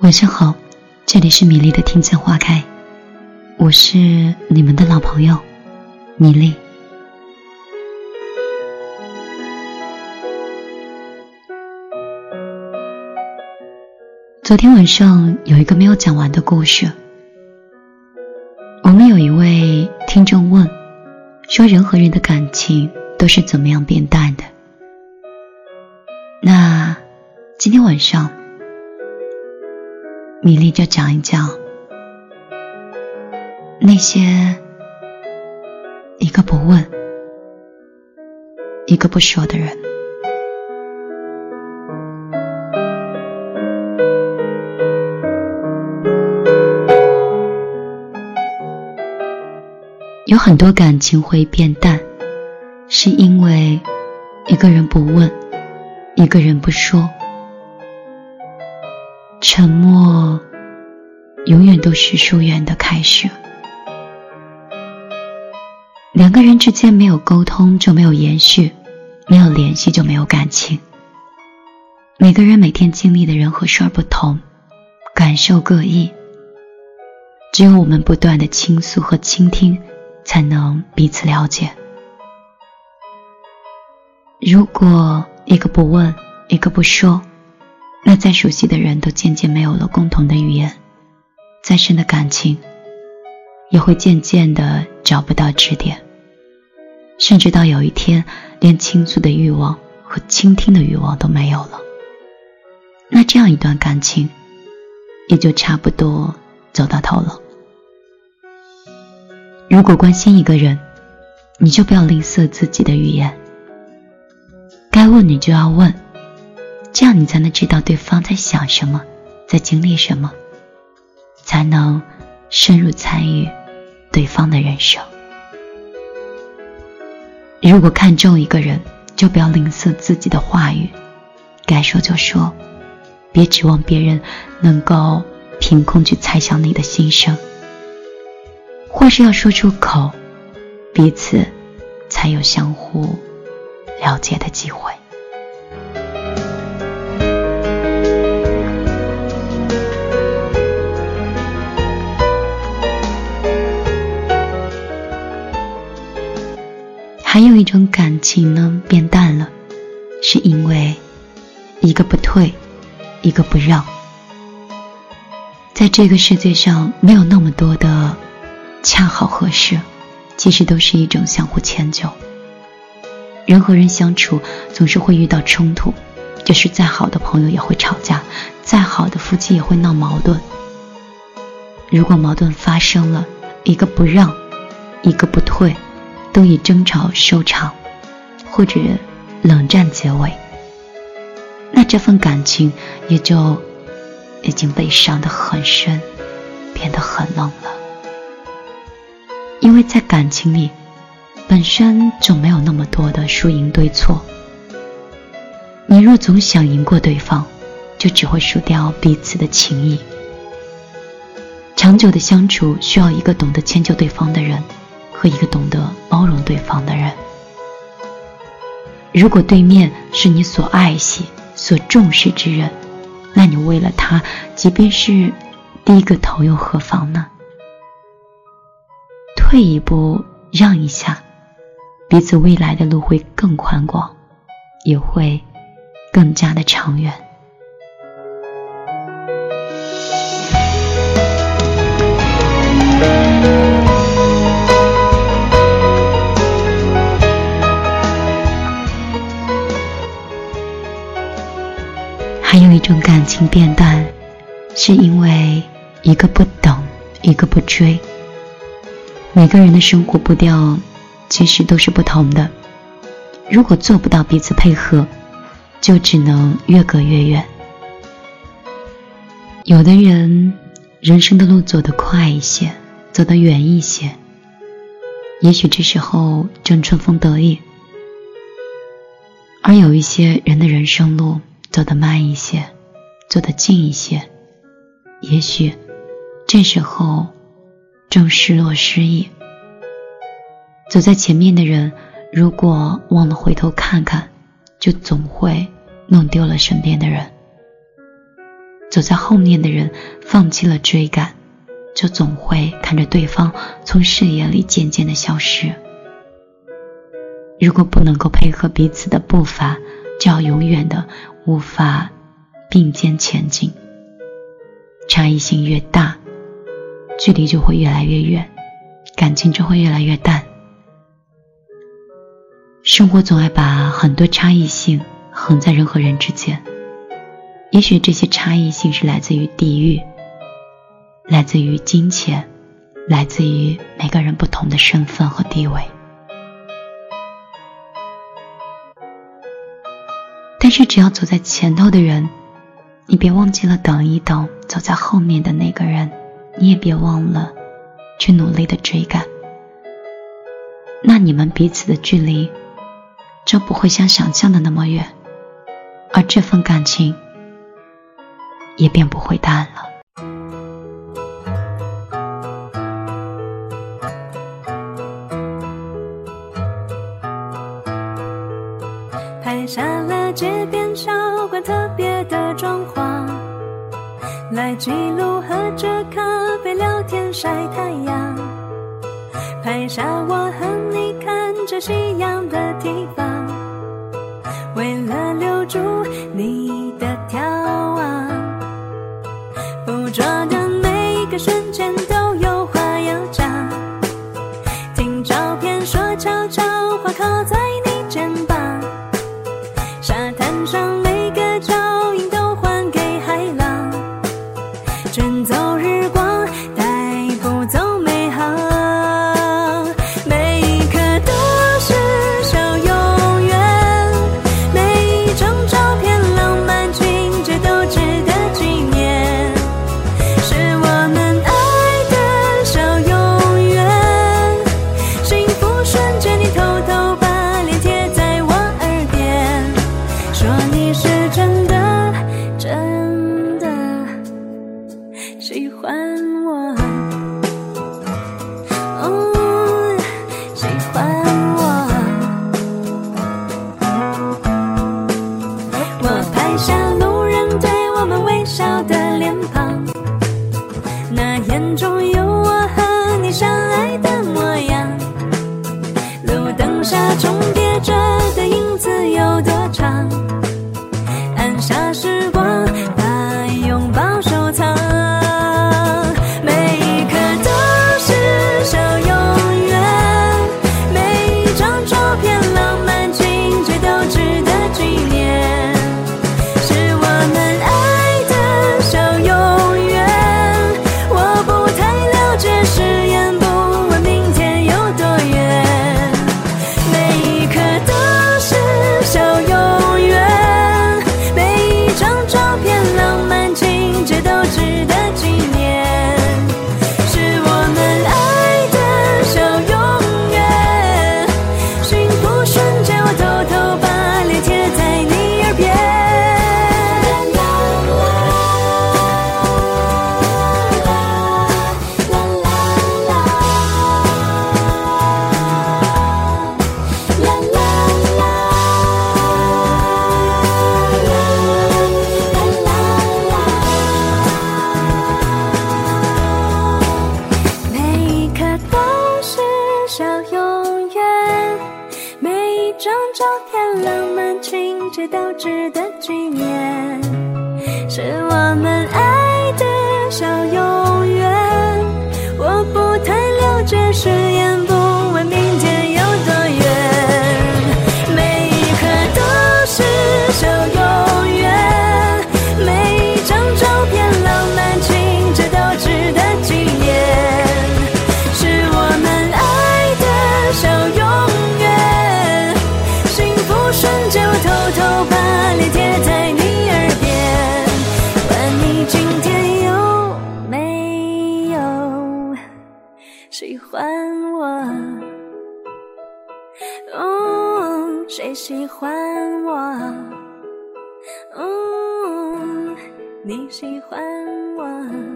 晚上好，这里是米粒的听见花开，我是你们的老朋友米粒。昨天晚上有一个没有讲完的故事，我们有一位听众问，说人和人的感情都是怎么样变淡的？那今天晚上。米粒就讲一讲那些一个不问、一个不说的人。有很多感情会变淡，是因为一个人不问，一个人不说。沉默，永远都是疏远的开始。两个人之间没有沟通，就没有延续；没有联系，就没有感情。每个人每天经历的人和事儿不同，感受各异。只有我们不断的倾诉和倾听，才能彼此了解。如果一个不问，一个不说。那再熟悉的人都渐渐没有了共同的语言，再深的感情也会渐渐的找不到支点，甚至到有一天连倾诉的欲望和倾听的欲望都没有了。那这样一段感情也就差不多走到头了。如果关心一个人，你就不要吝啬自己的语言，该问你就要问。这样你才能知道对方在想什么，在经历什么，才能深入参与对方的人生。如果看中一个人，就不要吝啬自己的话语，该说就说，别指望别人能够凭空去猜想你的心声，或是要说出口，彼此才有相互了解的机会。还有一种感情呢变淡了，是因为一个不退，一个不让。在这个世界上，没有那么多的恰好合适，其实都是一种相互迁就。人和人相处总是会遇到冲突，就是再好的朋友也会吵架，再好的夫妻也会闹矛盾。如果矛盾发生了，一个不让，一个不退。都以争吵收场，或者冷战结尾，那这份感情也就已经被伤得很深，变得很冷了。因为在感情里，本身就没有那么多的输赢对错。你若总想赢过对方，就只会输掉彼此的情谊。长久的相处需要一个懂得迁就对方的人。和一个懂得包容对方的人。如果对面是你所爱惜、所重视之人，那你为了他，即便是低个头又何妨呢？退一步，让一下，彼此未来的路会更宽广，也会更加的长远。种感情变淡，是因为一个不等，一个不追。每个人的生活步调其实都是不同的，如果做不到彼此配合，就只能越隔越远。有的人人生的路走得快一些，走得远一些，也许这时候正春风得意；而有一些人的人生路。走得慢一些，走得近一些，也许这时候正失落失意。走在前面的人，如果忘了回头看看，就总会弄丢了身边的人。走在后面的人放弃了追赶，就总会看着对方从视野里渐渐的消失。如果不能够配合彼此的步伐，就要永远的无法并肩前进。差异性越大，距离就会越来越远，感情就会越来越淡。生活总爱把很多差异性横在人和人之间，也许这些差异性是来自于地域，来自于金钱，来自于每个人不同的身份和地位。但是，只要走在前头的人，你别忘记了等一等；走在后面的那个人，你也别忘了去努力的追赶。那你们彼此的距离就不会像想象的那么远，而这份感情也便不会淡了。拍下了街边小馆特别的装潢，记录喝着咖啡聊天晒太阳。拍下我和你看着夕阳的地方，为了留住你的眺望，捕捉的每一个瞬间都值得纪念。喜欢我？嗯，你喜欢我。